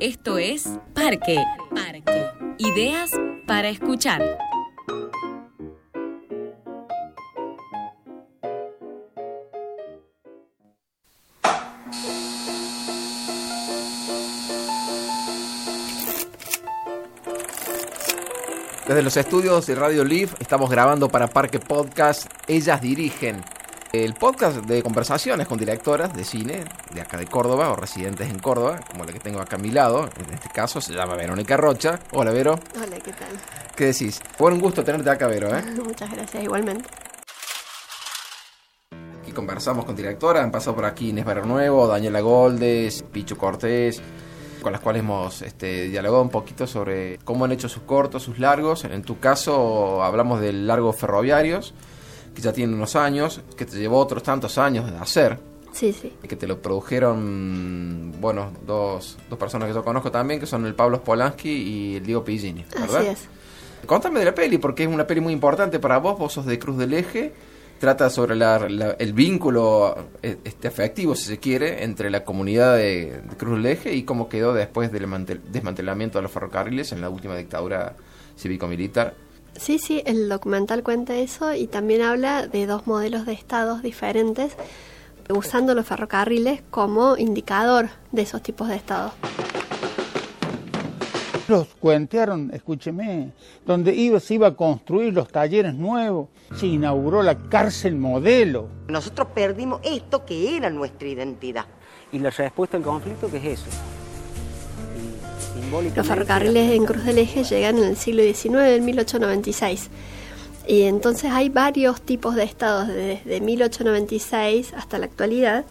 Esto es Parque. Parque. Ideas para escuchar. Desde los estudios de Radio Live estamos grabando para Parque Podcast. Ellas dirigen el podcast de conversaciones con directoras de cine de acá de Córdoba o residentes en Córdoba, como la que tengo acá a mi lado. En este caso se llama Verónica Rocha. Hola, Vero. Hola, ¿qué tal? ¿Qué decís? Fue un gusto tenerte acá, Vero. ¿eh? Muchas gracias, igualmente. Aquí conversamos con directoras. Han pasado por aquí Inés Barrio Nuevo, Daniela Goldes, Picho Cortés con las cuales hemos este, dialogado un poquito sobre cómo han hecho sus cortos, sus largos. En tu caso hablamos del largo ferroviarios, que ya tiene unos años, que te llevó otros tantos años de hacer. Sí, sí. Y que te lo produjeron, bueno, dos, dos personas que yo conozco también, que son el Pablo Polanski y el Diego Pillini, ¿verdad? Así es. Contame de la peli, porque es una peli muy importante para vos, vos sos de Cruz del Eje, trata sobre la, la, el vínculo eh, este afectivo, si se quiere, entre la comunidad de, de Cruz del Eje y cómo quedó después del mantel, desmantelamiento de los ferrocarriles en la última dictadura cívico-militar. Sí, sí, el documental cuenta eso y también habla de dos modelos de estados diferentes, usando los ferrocarriles como indicador de esos tipos de estados. Los cuentearon, escúcheme, donde iba, se iba a construir los talleres nuevos, se inauguró la cárcel modelo. Nosotros perdimos esto que era nuestra identidad. Y la respuesta al conflicto, ¿qué es eso? Los ferrocarriles en Cruz del Eje llegan en el siglo XIX, en 1896. Y entonces hay varios tipos de estados desde 1896 hasta la actualidad.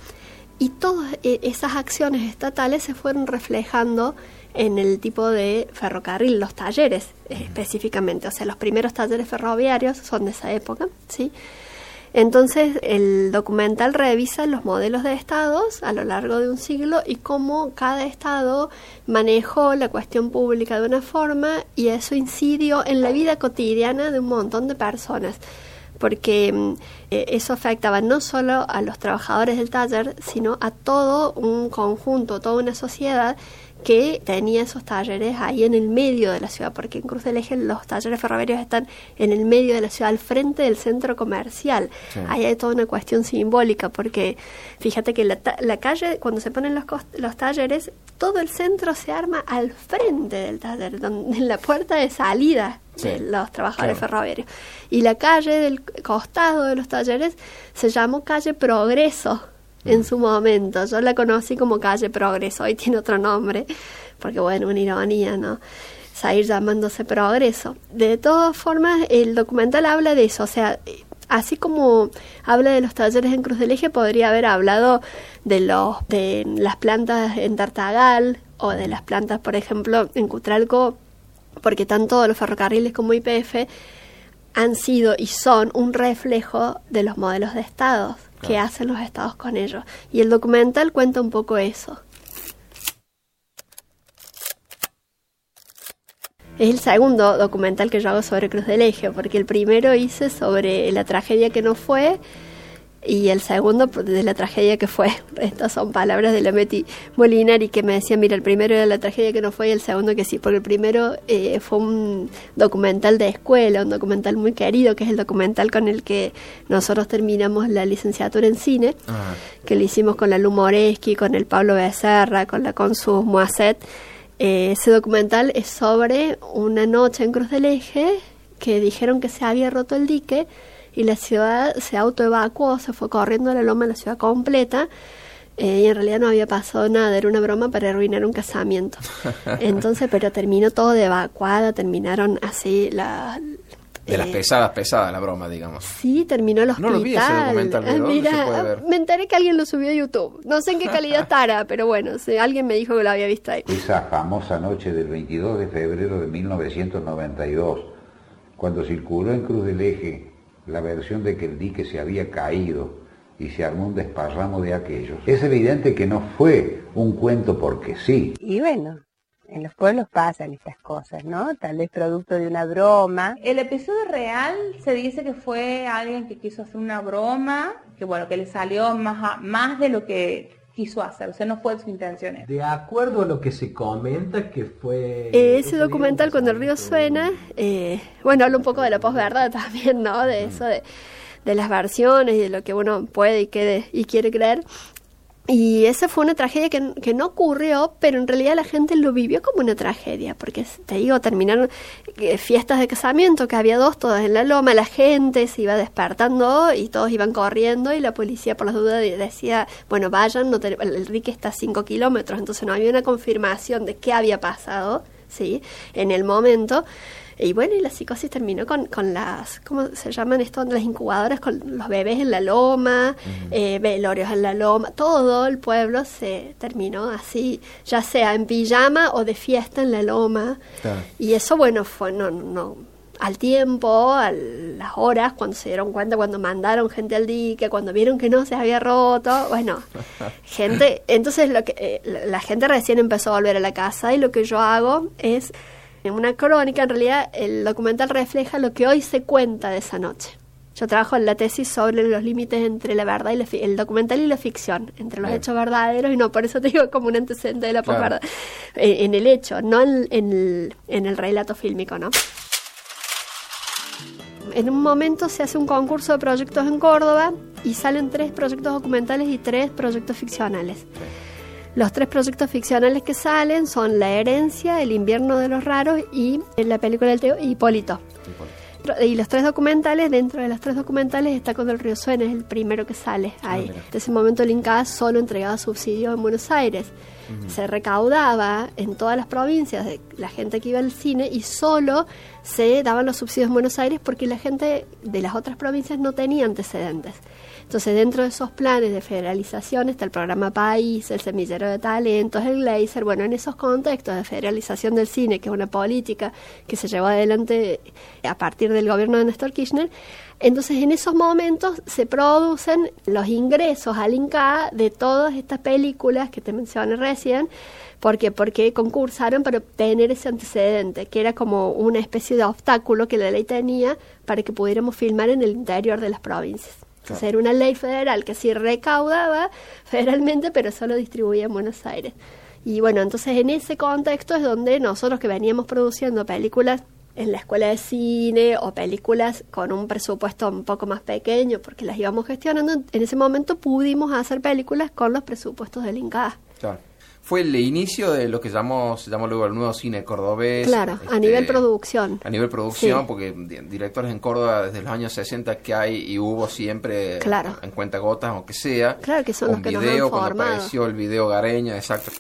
Y todas esas acciones estatales se fueron reflejando en el tipo de ferrocarril, los talleres específicamente. O sea, los primeros talleres ferroviarios son de esa época, ¿sí? Entonces, el documental revisa los modelos de estados a lo largo de un siglo y cómo cada estado manejó la cuestión pública de una forma y eso incidió en la vida cotidiana de un montón de personas. Porque eh, eso afectaba no solo a los trabajadores del taller, sino a todo un conjunto, toda una sociedad que tenía esos talleres ahí en el medio de la ciudad, porque en Cruz del Eje los talleres ferroviarios están en el medio de la ciudad, al frente del centro comercial. Sí. Ahí hay toda una cuestión simbólica, porque fíjate que la, la calle, cuando se ponen los, los talleres, todo el centro se arma al frente del taller, donde, en la puerta de salida sí. de los trabajadores claro. ferroviarios. Y la calle del costado de los talleres se llamó calle Progreso en su momento. Yo la conocí como calle Progreso, hoy tiene otro nombre, porque bueno, una ironía, ¿no? Seguir llamándose Progreso. De todas formas, el documental habla de eso, o sea, así como habla de los talleres en Cruz del Eje, podría haber hablado de los de las plantas en Tartagal o de las plantas, por ejemplo, en Cutralco, porque tanto los ferrocarriles como IPF han sido y son un reflejo de los modelos de estados que hacen los estados con ellos. Y el documental cuenta un poco eso. Es el segundo documental que yo hago sobre Cruz del Eje, porque el primero hice sobre la tragedia que no fue y el segundo de la tragedia que fue. Estas son palabras de la Meti Molinari que me decía, mira, el primero era la tragedia que no fue y el segundo que sí, porque el primero eh, fue un documental de escuela, un documental muy querido, que es el documental con el que nosotros terminamos la licenciatura en cine, Ajá. que lo hicimos con la Lu Moreski, con el Pablo Becerra, con la Consus Moaset. Eh, ese documental es sobre una noche en Cruz del Eje que dijeron que se había roto el dique y la ciudad se autoevacuó, se fue corriendo a la loma la ciudad completa. Eh, y en realidad no había pasado nada, era una broma para arruinar un casamiento. Entonces, pero terminó todo de evacuada, terminaron así la... De las pesadas, pesadas la broma, digamos. Sí, terminó el hospital. No lo vi ese documental, ¿de Mira, se puede ver? me enteré que alguien lo subió a YouTube. No sé en qué calidad estará, pero bueno, sí, alguien me dijo que lo había visto ahí. Esa famosa noche del 22 de febrero de 1992, cuando circuló en Cruz del Eje la versión de que el dique se había caído y se armó un desparramo de aquellos. Es evidente que no fue un cuento porque sí. Y bueno, en los pueblos pasan estas cosas, ¿no? Tal vez producto de una broma. El episodio real se dice que fue alguien que quiso hacer una broma, que bueno, que le salió más, a, más de lo que quiso hacer, o sea, no fue su intención. De acuerdo a lo que se comenta que fue... Eh, ese documental Cuando el río suena, eh, bueno, habla un poco de la posverdad también, ¿no? De eso, de, de las versiones y de lo que uno puede y quiere creer. Y esa fue una tragedia que, que, no ocurrió, pero en realidad la gente lo vivió como una tragedia, porque te digo, terminaron eh, fiestas de casamiento, que había dos, todas en la loma, la gente se iba despertando y todos iban corriendo y la policía por las dudas decía, bueno, vayan, no el Rique está a cinco kilómetros, entonces no había una confirmación de qué había pasado, ¿sí? En el momento. Y bueno, y la psicosis terminó con, con las, ¿cómo se llaman esto? Las incubadoras con los bebés en la loma, eh, velorios en la loma, todo el pueblo se terminó así, ya sea en pijama o de fiesta en la loma. Y eso, bueno, fue, no, no, al tiempo, a las horas, cuando se dieron cuenta, cuando mandaron gente al dique, cuando vieron que no se había roto, bueno, gente, entonces lo que eh, la gente recién empezó a volver a la casa y lo que yo hago es en una crónica, en realidad el documental refleja lo que hoy se cuenta de esa noche. Yo trabajo en la tesis sobre los límites entre la verdad y la el documental y la ficción, entre los hechos verdaderos y no, por eso te digo como un antecedente de la posverdad, en, el hecho, no en, el, en el relato fílmico, ¿no? En un momento se hace un concurso de proyectos en Córdoba y salen tres proyectos documentales y tres proyectos ficcionales. Los tres proyectos ficcionales que salen son La herencia, El invierno de los raros y la película del Teo Hipólito. Y los tres documentales, dentro de los tres documentales está Cuando el río suena, es el primero que sale ah, ahí. de ese momento el INCA solo entregaba subsidios en Buenos Aires. Se recaudaba en todas las provincias de la gente que iba al cine y solo se daban los subsidios en Buenos Aires porque la gente de las otras provincias no tenía antecedentes. Entonces, dentro de esos planes de federalización está el programa País, el semillero de talentos, el Glazer. Bueno, en esos contextos de federalización del cine, que es una política que se llevó adelante a partir del gobierno de Néstor Kirchner, entonces en esos momentos se producen los ingresos al INCA de todas estas películas que te mencioné recién, porque porque concursaron para obtener ese antecedente, que era como una especie de obstáculo que la ley tenía para que pudiéramos filmar en el interior de las provincias. Entonces era una ley federal que sí recaudaba federalmente, pero solo distribuía en Buenos Aires. Y bueno, entonces en ese contexto es donde nosotros que veníamos produciendo películas en la escuela de cine o películas con un presupuesto un poco más pequeño porque las íbamos gestionando, en ese momento pudimos hacer películas con los presupuestos del INCA. Claro fue el inicio de lo que llamó, se llamó luego el nuevo cine cordobés. Claro, a nivel este, producción. A nivel producción, porque directores en Córdoba desde los años 60 que hay y hubo siempre claro. en cuenta gotas, aunque sea. Claro que son un los que video, nos cuando apareció el video Gareña, exacto.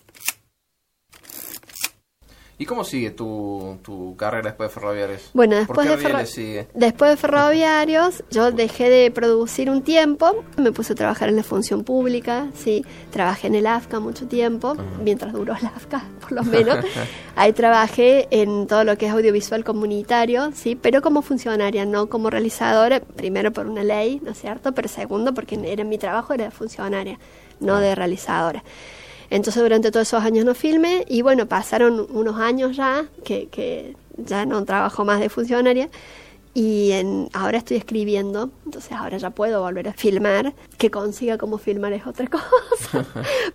¿Y cómo sigue tu, tu carrera después de Ferroviarios? Bueno, después de, después de Ferroviarios, yo dejé de producir un tiempo, me puse a trabajar en la función pública, sí, trabajé en el AFCA mucho tiempo, mientras duró el AFCA, por lo menos. Ahí trabajé en todo lo que es audiovisual comunitario, sí, pero como funcionaria, no como realizadora, primero por una ley, ¿no es cierto? Pero segundo porque era mi trabajo, era de funcionaria, no de realizadora. Entonces durante todos esos años no filmé y bueno, pasaron unos años ya que, que ya no trabajo más de funcionaria y en, ahora estoy escribiendo, entonces ahora ya puedo volver a filmar. Que consiga cómo filmar es otra cosa.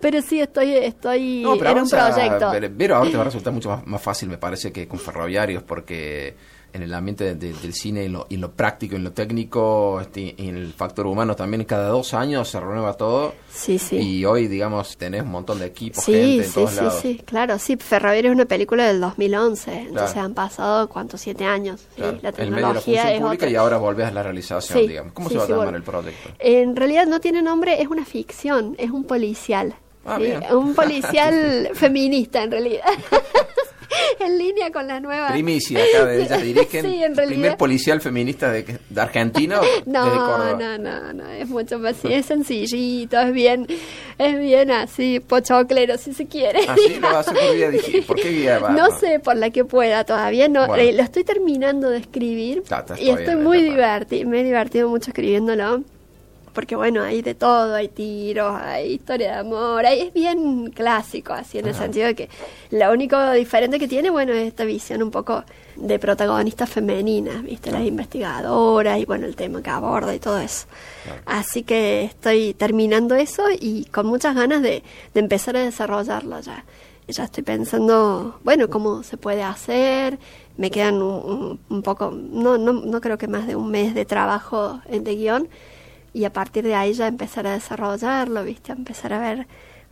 pero sí, estoy, estoy en un proyecto. pero ahora te va a resultar mucho más, más, fácil, me parece, que con ferroviarios, porque en el ambiente del cine, en lo, en lo práctico, en lo técnico, este, en el factor humano también, cada dos años se renueva todo. Sí, sí. Y hoy, digamos, tenés un montón de equipos, sí, gente en sí, todos sí, lados. Sí, claro, sí. Ferroviario es una película del 2011, entonces han pasado, ¿cuántos? Siete años. ¿sí? Claro. La de la tecnología función es otra. y ahora volvés a la realización, Sí, digamos. ¿Cómo se va a llamar bueno. el proyecto? En realidad no tiene nombre, es una ficción, es un policial. Ah. Un policial feminista, en realidad. en línea con la nueva. Primicia, acá de ellas dirigen. Sí, en Primer realidad. policial feminista de, de Argentina desde No, Córdoba. no, no, no, es mucho más, es sencillito, es bien, es bien así, pochoclero si se quiere. Así lo va a hacer por vía digi- ¿Por qué vía va? No sé por la que pueda, todavía no. Bueno. eh, lo estoy terminando de escribir y estoy muy divertido, me he divertido mucho escribiéndolo. Porque bueno, hay de todo, hay tiros, hay historia de amor, hay, es bien clásico, así en el sentido de que lo único diferente que tiene, bueno, es esta visión un poco de protagonistas femeninas, ¿viste? Las investigadoras y bueno, el tema que aborda y todo eso. Así que estoy terminando eso y con muchas ganas de, de empezar a desarrollarlo ya. Ya estoy pensando, bueno, cómo se puede hacer. Me quedan un, un- un poco, no, no, no creo que más de un mes de trabajo en- de guion y a partir de ahí ya empezar a desarrollarlo, ¿viste? A empezar a ver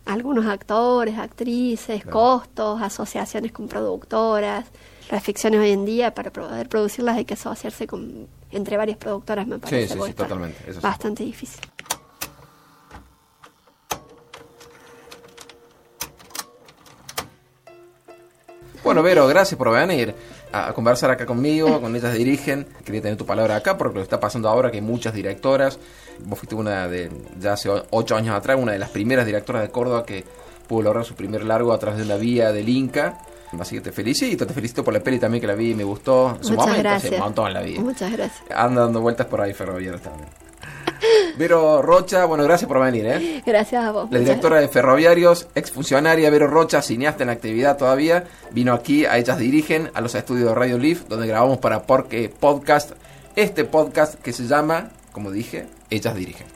algunos actores, actrices, costos, asociaciones con productoras. Las ficciones hoy en día, para poder producirlas hay que asociarse con entre varias productoras, me parece. sí, sí, está totalmente, eso sí. Bastante difícil. Bueno, Vero, gracias por venir a, conversar acá conmigo, con ellas dirigen. Quería tener tu palabra acá porque lo que está pasando ahora que hay muchas directoras. Vos fuiste una de, ya hace ocho años atrás, una de las primeras directoras de Córdoba que pudo lograr su primer largo a través de una vía del Inca. Así que te felicito, te felicito por la peli también que la vi y me gustó. En su Muchas momento, gracias. hace un montón la vi. Muchas gracias. Anda dando vueltas por ahí, ferroviarios también. Vero Rocha, bueno, gracias por venir, ¿eh? Gracias a vos. La directora de Ferroviarios, exfuncionaria Vero Rocha, cineasta en actividad todavía, vino aquí a Ellas Dirigen, a los estudios de Radio Leaf, donde grabamos para Porque Podcast, este podcast que se llama, como dije, Ellas Dirigen.